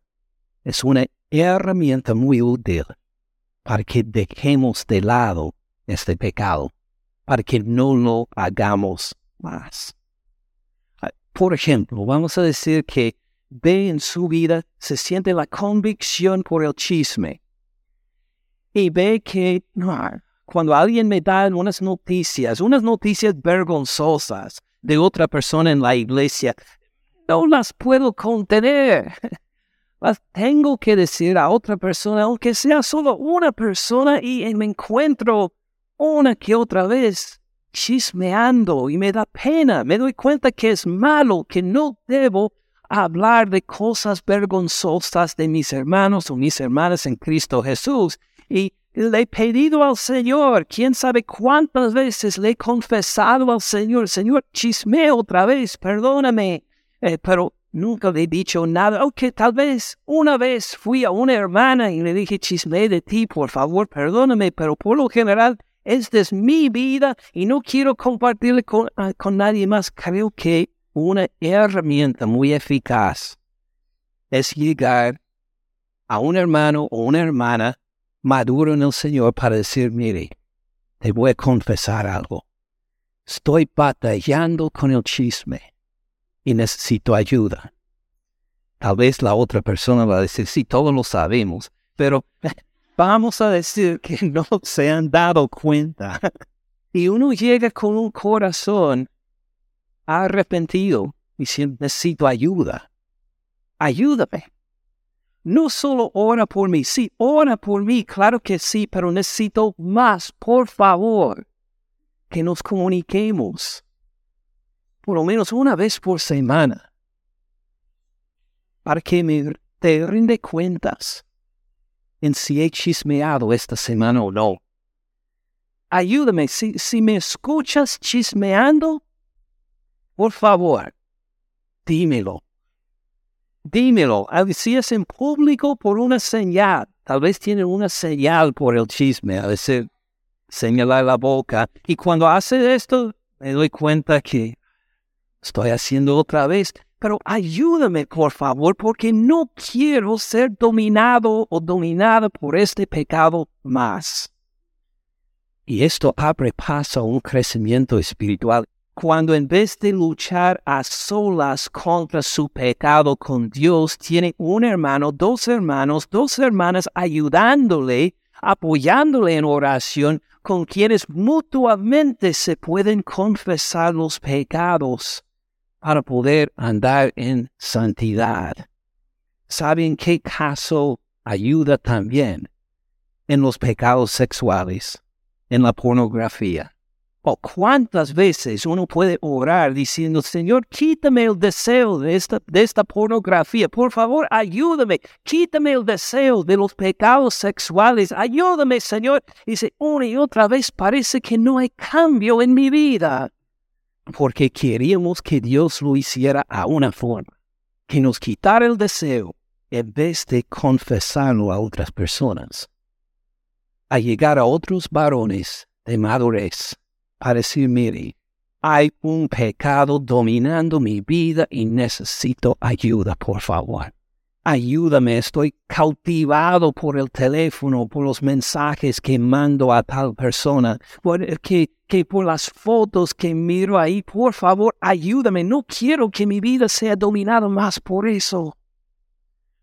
es una herramienta muy útil para que dejemos de lado este pecado, para que no lo hagamos más. Por ejemplo, vamos a decir que ve en su vida, se siente la convicción por el chisme y ve que cuando alguien me da unas noticias, unas noticias vergonzosas de otra persona en la iglesia, no las puedo contener. Las tengo que decir a otra persona, aunque sea solo una persona, y me encuentro una que otra vez chismeando y me da pena, me doy cuenta que es malo, que no debo hablar de cosas vergonzosas de mis hermanos o mis hermanas en Cristo Jesús. Y le he pedido al Señor, quién sabe cuántas veces le he confesado al Señor, Señor, chisme otra vez, perdóname, eh, pero nunca le he dicho nada. Ok, tal vez una vez fui a una hermana y le dije, chisme de ti, por favor, perdóname, pero por lo general, esta es mi vida y no quiero compartirla con, ah, con nadie más. Creo que una herramienta muy eficaz es llegar a un hermano o una hermana maduro en el Señor para decir, mire, te voy a confesar algo. Estoy batallando con el chisme y necesito ayuda. Tal vez la otra persona va a decir, sí, todos lo sabemos, pero vamos a decir que no se han dado cuenta. y uno llega con un corazón arrepentido y diciendo, necesito ayuda. Ayúdame. No solo ora por mí, sí, ora por mí, claro que sí, pero necesito más, por favor, que nos comuniquemos por lo menos una vez por semana para que me te rinde cuentas en si he chismeado esta semana o no. Ayúdame, si, si me escuchas chismeando, por favor, dímelo dímelo. Si es en público por una señal, tal vez tiene una señal por el chisme, a veces señalar la boca. Y cuando hace esto, me doy cuenta que estoy haciendo otra vez. Pero ayúdame, por favor, porque no quiero ser dominado o dominada por este pecado más. Y esto abre paso a un crecimiento espiritual cuando en vez de luchar a solas contra su pecado con Dios, tiene un hermano, dos hermanos, dos hermanas ayudándole, apoyándole en oración, con quienes mutuamente se pueden confesar los pecados para poder andar en santidad. ¿Saben qué caso ayuda también? En los pecados sexuales, en la pornografía ¿O cuántas veces uno puede orar diciendo, Señor, quítame el deseo de esta, de esta pornografía, por favor, ayúdame, quítame el deseo de los pecados sexuales, ayúdame, Señor. Y dice, una y otra vez parece que no hay cambio en mi vida, porque queríamos que Dios lo hiciera a una forma, que nos quitara el deseo en vez de confesarlo a otras personas, a llegar a otros varones de madurez a decir, mire, hay un pecado dominando mi vida y necesito ayuda, por favor. Ayúdame, estoy cautivado por el teléfono, por los mensajes que mando a tal persona, por, que, por las fotos que miro ahí, por favor, ayúdame. No quiero que mi vida sea dominada más por eso.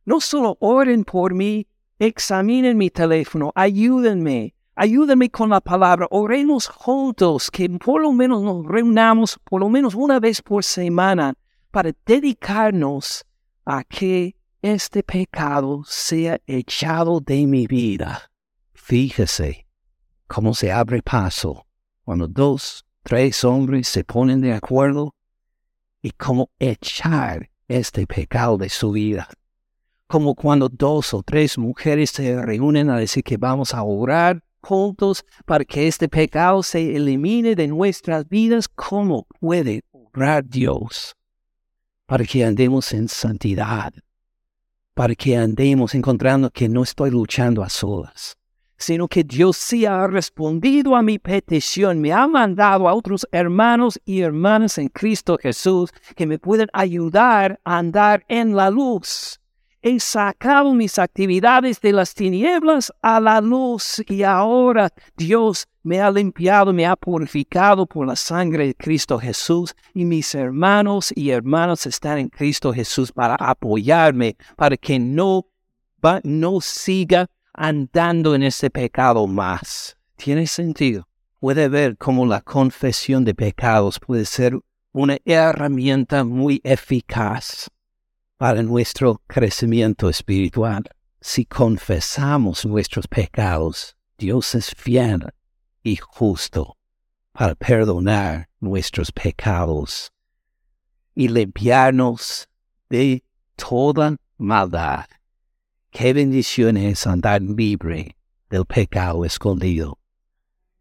No solo oren por mí, examinen mi teléfono, ayúdenme, Ayúdame con la palabra. Oremos juntos, que por lo menos nos reunamos por lo menos una vez por semana para dedicarnos a que este pecado sea echado de mi vida. Fíjese cómo se abre paso cuando dos, tres hombres se ponen de acuerdo y cómo echar este pecado de su vida. Como cuando dos o tres mujeres se reúnen a decir que vamos a orar juntos para que este pecado se elimine de nuestras vidas, ¿cómo puede obrar Dios? Para que andemos en santidad, para que andemos encontrando que no estoy luchando a solas, sino que Dios sí ha respondido a mi petición, me ha mandado a otros hermanos y hermanas en Cristo Jesús que me pueden ayudar a andar en la luz. He sacado mis actividades de las tinieblas a la luz y ahora Dios me ha limpiado, me ha purificado por la sangre de Cristo Jesús y mis hermanos y hermanas están en Cristo Jesús para apoyarme, para que no, no siga andando en ese pecado más. Tiene sentido. Puede ver cómo la confesión de pecados puede ser una herramienta muy eficaz para nuestro crecimiento espiritual. Si confesamos nuestros pecados, Dios es fiel y justo para perdonar nuestros pecados y limpiarnos de toda maldad. Qué bendición es andar libre del pecado escondido.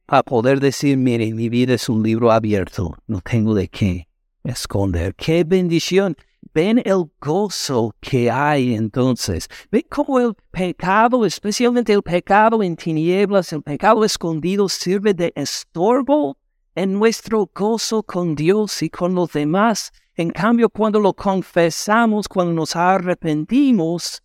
Para poder decir, mire, mi vida es un libro abierto, no tengo de qué esconder. Qué bendición. Ven el gozo que hay entonces. Ven cómo el pecado, especialmente el pecado en tinieblas, el pecado escondido, sirve de estorbo en nuestro gozo con Dios y con los demás. En cambio, cuando lo confesamos, cuando nos arrepentimos,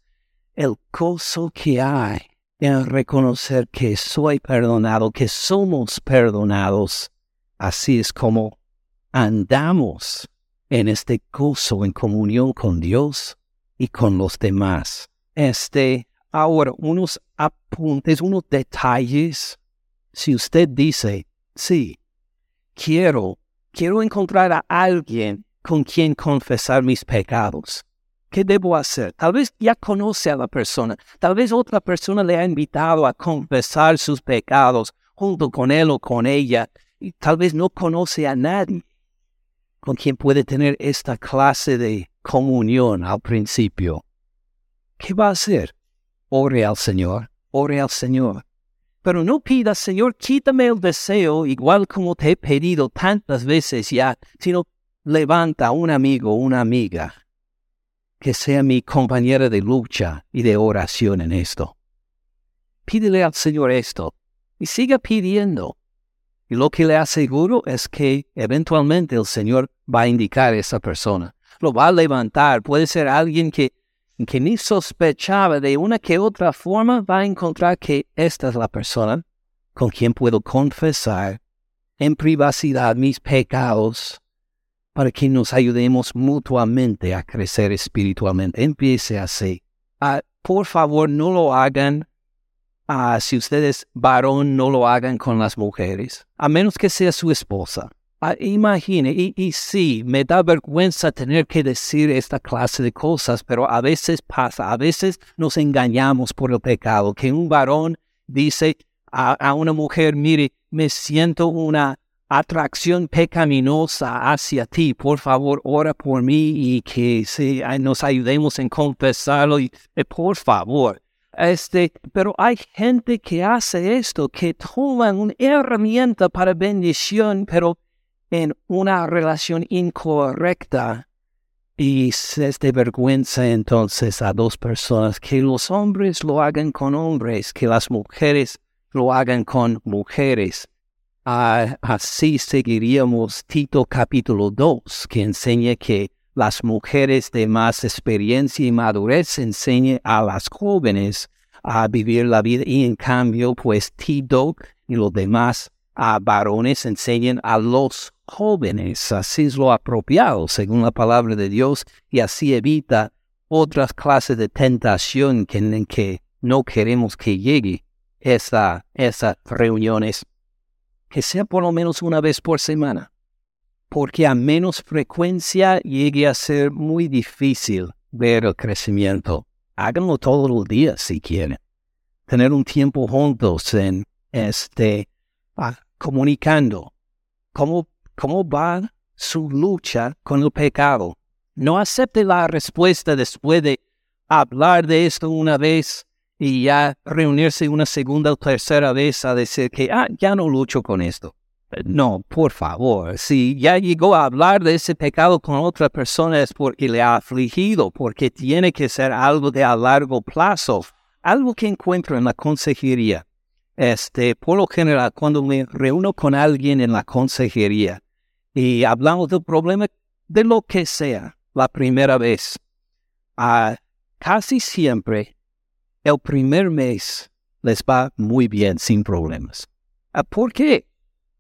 el gozo que hay en reconocer que soy perdonado, que somos perdonados, así es como andamos en este gozo en comunión con Dios y con los demás. Este, ahora, unos apuntes, unos detalles. Si usted dice, sí, quiero, quiero encontrar a alguien con quien confesar mis pecados. ¿Qué debo hacer? Tal vez ya conoce a la persona, tal vez otra persona le ha invitado a confesar sus pecados junto con él o con ella, y tal vez no conoce a nadie con quien puede tener esta clase de comunión al principio. ¿Qué va a hacer? Ore al Señor, ore al Señor. Pero no pida, Señor, quítame el deseo, igual como te he pedido tantas veces ya, sino levanta a un amigo, una amiga, que sea mi compañera de lucha y de oración en esto. Pídele al Señor esto y siga pidiendo. Y lo que le aseguro es que eventualmente el Señor va a indicar a esa persona. Lo va a levantar. Puede ser alguien que, que ni sospechaba de una que otra forma, va a encontrar que esta es la persona con quien puedo confesar en privacidad mis pecados para que nos ayudemos mutuamente a crecer espiritualmente. Empiece así. Ah, por favor, no lo hagan. Ah, si ustedes varón, no lo hagan con las mujeres, a menos que sea su esposa. Ah, imagine, y, y sí, me da vergüenza tener que decir esta clase de cosas, pero a veces pasa, a veces nos engañamos por el pecado, que un varón dice a una mujer, mire, me siento una atracción pecaminosa hacia ti. Por favor, ora por mí y que nos ayudemos en confesarlo. Y, eh, por favor. Este, pero hay gente que hace esto, que toma una herramienta para bendición, pero en una relación incorrecta. Y es de vergüenza entonces a dos personas que los hombres lo hagan con hombres, que las mujeres lo hagan con mujeres así seguiríamos Tito capítulo 2, que enseña que las mujeres de más experiencia y madurez enseñan a las jóvenes a vivir la vida y en cambio pues Tito y los demás a varones enseñan a los jóvenes. Así es lo apropiado según la palabra de Dios y así evita otras clases de tentación que, en que no queremos que llegue esa, esas reuniones que sea por lo menos una vez por semana, porque a menos frecuencia llegue a ser muy difícil ver el crecimiento. Háganlo todos los días si quieren. Tener un tiempo juntos en este, ah, comunicando cómo, cómo va su lucha con el pecado. No acepte la respuesta después de hablar de esto una vez y ya reunirse una segunda o tercera vez a decir que, ah, ya no lucho con esto. No, por favor, si ya llegó a hablar de ese pecado con otra persona es porque le ha afligido, porque tiene que ser algo de a largo plazo, algo que encuentro en la consejería. este, por lo general, cuando me reúno con alguien en la consejería y hablamos del problema de lo que sea, la primera vez, uh, casi siempre el primer mes les va muy bien sin problemas. Ah, ¿Por qué?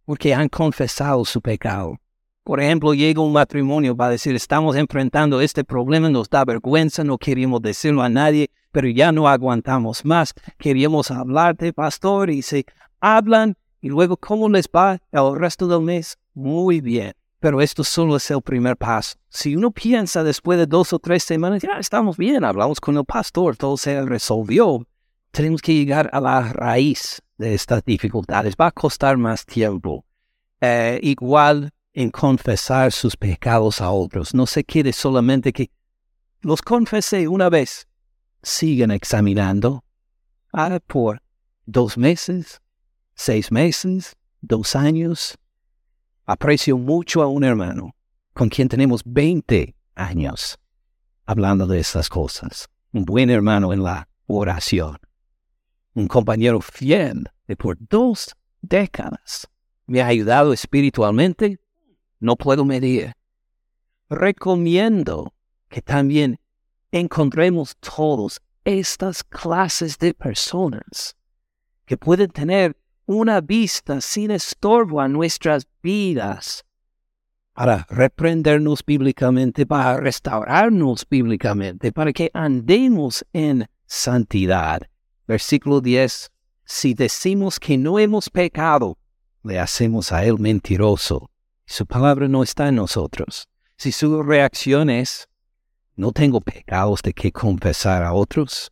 Porque han confesado su pecado. Por ejemplo, llega un matrimonio va a decir, estamos enfrentando este problema, nos da vergüenza, no queríamos decirlo a nadie, pero ya no aguantamos más, queríamos hablarte, pastor, y se hablan, y luego, ¿cómo les va el resto del mes? Muy bien. Pero esto solo es el primer paso. Si uno piensa después de dos o tres semanas, ya estamos bien, hablamos con el pastor, todo se resolvió, tenemos que llegar a la raíz de estas dificultades. Va a costar más tiempo. Eh, igual en confesar sus pecados a otros. No se quiere solamente que los confesé una vez. Sigan examinando. Ahora por dos meses, seis meses, dos años. Aprecio mucho a un hermano con quien tenemos 20 años hablando de estas cosas. Un buen hermano en la oración un compañero fiel de por dos décadas. Me ha ayudado espiritualmente, no puedo medir. Recomiendo que también encontremos todos estas clases de personas que pueden tener una vista sin estorbo a nuestras vidas para reprendernos bíblicamente, para restaurarnos bíblicamente, para que andemos en santidad. Versículo 10. Si decimos que no hemos pecado, le hacemos a él mentiroso. Su palabra no está en nosotros. Si su reacción es, no tengo pecados de que confesar a otros,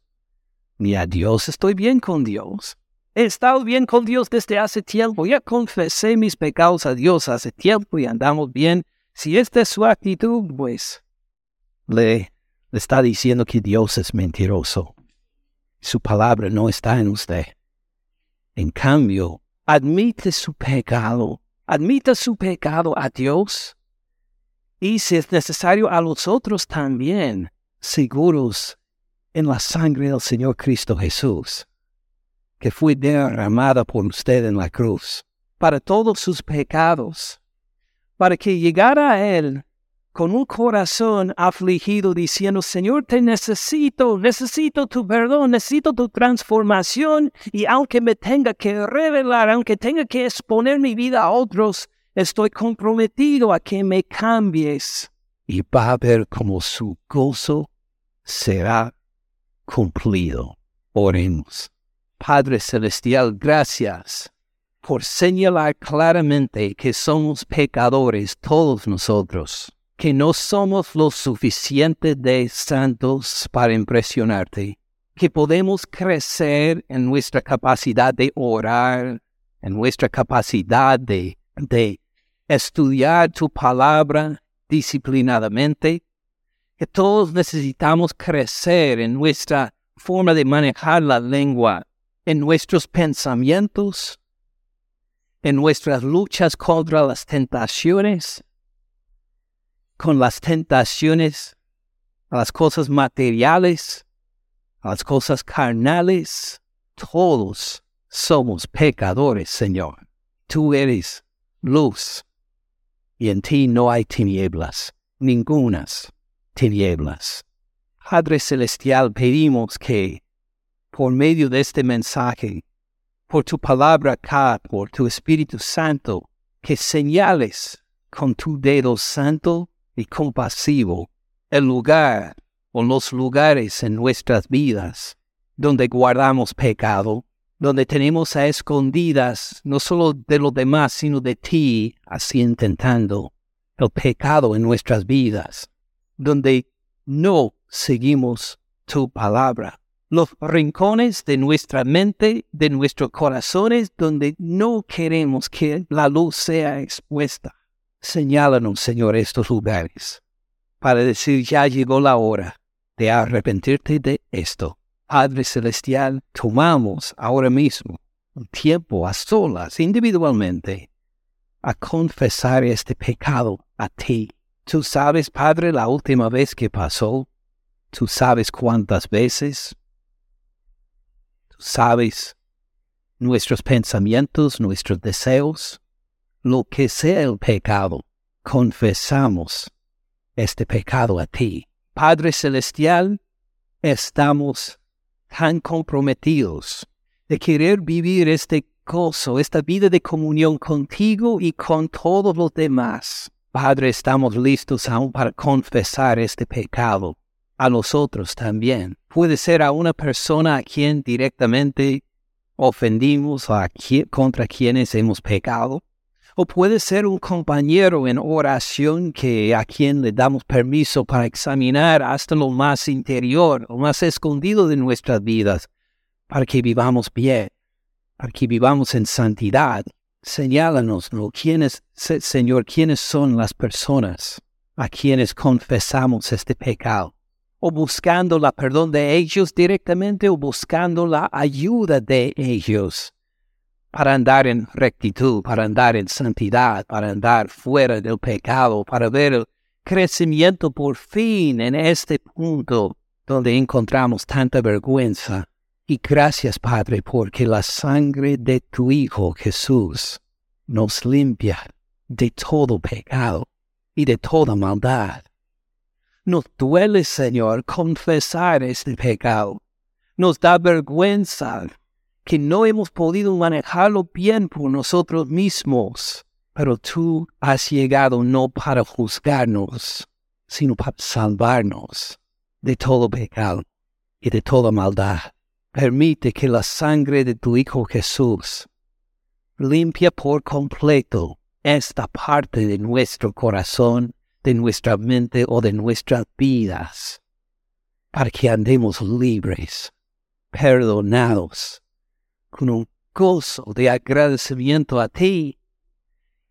ni a Dios estoy bien con Dios. He estado bien con Dios desde hace tiempo. Ya confesé mis pecados a Dios hace tiempo y andamos bien. Si esta es su actitud, pues le, está diciendo que Dios es mentiroso su palabra no está en usted. En cambio, admite su pecado, admita su pecado a Dios y si es necesario a los otros también, seguros en la sangre del Señor Cristo Jesús, que fue derramada por usted en la cruz, para todos sus pecados, para que llegara a Él con un corazón afligido diciendo, Señor, te necesito, necesito tu perdón, necesito tu transformación y aunque me tenga que revelar, aunque tenga que exponer mi vida a otros, estoy comprometido a que me cambies. Y va a ver cómo su gozo será cumplido. Oremos. Padre Celestial, gracias por señalar claramente que somos pecadores todos nosotros que no somos lo suficiente de santos para impresionarte, que podemos crecer en nuestra capacidad de orar, en nuestra capacidad de, de estudiar tu palabra disciplinadamente, que todos necesitamos crecer en nuestra forma de manejar la lengua, en nuestros pensamientos, en nuestras luchas contra las tentaciones, con las tentaciones, a las cosas materiales, a las cosas carnales. Todos somos pecadores, Señor. Tú eres luz y en ti no hay tinieblas, ningunas tinieblas. Padre Celestial, pedimos que por medio de este mensaje, por tu palabra acá, por tu Espíritu Santo, que señales con tu dedo santo y compasivo el lugar o los lugares en nuestras vidas donde guardamos pecado, donde tenemos a escondidas no solo de los demás, sino de ti, así intentando el pecado en nuestras vidas, donde no seguimos tu palabra. Los rincones de nuestra mente, de nuestros corazones, donde no queremos que la luz sea expuesta. Señálanos, Señor, estos lugares para decir ya llegó la hora de arrepentirte de esto. Padre Celestial, tomamos ahora mismo un tiempo a solas, individualmente, a confesar este pecado a ti. Tú sabes, Padre, la última vez que pasó. Tú sabes cuántas veces. Sabes nuestros pensamientos, nuestros deseos, lo que sea el pecado, confesamos este pecado a ti. Padre Celestial, estamos tan comprometidos de querer vivir este gozo, esta vida de comunión contigo y con todos los demás. Padre, estamos listos aún para confesar este pecado a nosotros también. Puede ser a una persona a quien directamente ofendimos a contra quienes hemos pecado. O puede ser un compañero en oración que a quien le damos permiso para examinar hasta lo más interior, lo más escondido de nuestras vidas, para que vivamos bien, para que vivamos en santidad. Señálanos, ¿quiénes, Señor, quiénes son las personas a quienes confesamos este pecado o buscando la perdón de ellos directamente o buscando la ayuda de ellos para andar en rectitud, para andar en santidad, para andar fuera del pecado, para ver el crecimiento por fin en este punto donde encontramos tanta vergüenza. Y gracias, Padre, porque la sangre de tu Hijo Jesús nos limpia de todo pecado y de toda maldad. Nos duele, Señor, confesar este pecado. Nos da vergüenza que no hemos podido manejarlo bien por nosotros mismos. Pero tú has llegado no para juzgarnos, sino para salvarnos de todo pecado y de toda maldad. Permite que la sangre de tu Hijo Jesús limpia por completo esta parte de nuestro corazón de nuestra mente o de nuestras vidas, para que andemos libres, perdonados, con un gozo de agradecimiento a ti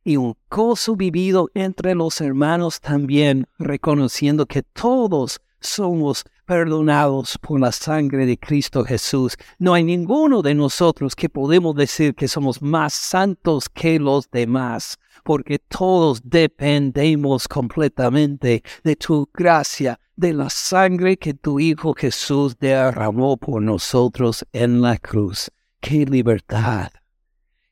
y un gozo vivido entre los hermanos también, reconociendo que todos somos perdonados por la sangre de Cristo Jesús. No hay ninguno de nosotros que podemos decir que somos más santos que los demás, porque todos dependemos completamente de tu gracia, de la sangre que tu Hijo Jesús derramó por nosotros en la cruz. ¡Qué libertad!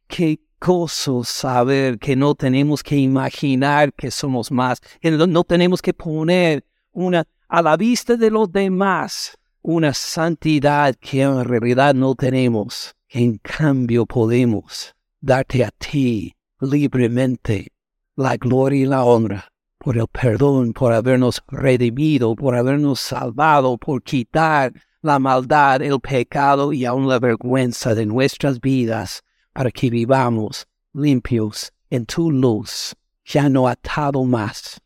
¡Qué gozo saber que no tenemos que imaginar que somos más, que no tenemos que poner una a la vista de los demás una santidad que en realidad no tenemos, en cambio podemos darte a ti libremente la gloria y la honra por el perdón, por habernos redimido, por habernos salvado, por quitar la maldad, el pecado y aún la vergüenza de nuestras vidas, para que vivamos limpios en tu luz, ya no atado más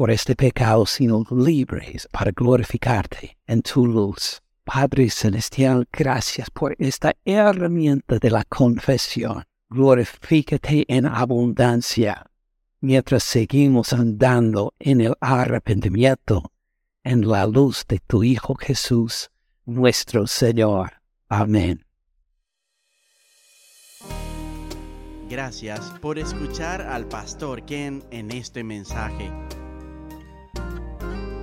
por este pecado, sino libres para glorificarte en tu luz. Padre Celestial, gracias por esta herramienta de la confesión. Glorifícate en abundancia mientras seguimos andando en el arrepentimiento, en la luz de tu Hijo Jesús, nuestro Señor. Amén. Gracias por escuchar al pastor Ken en este mensaje.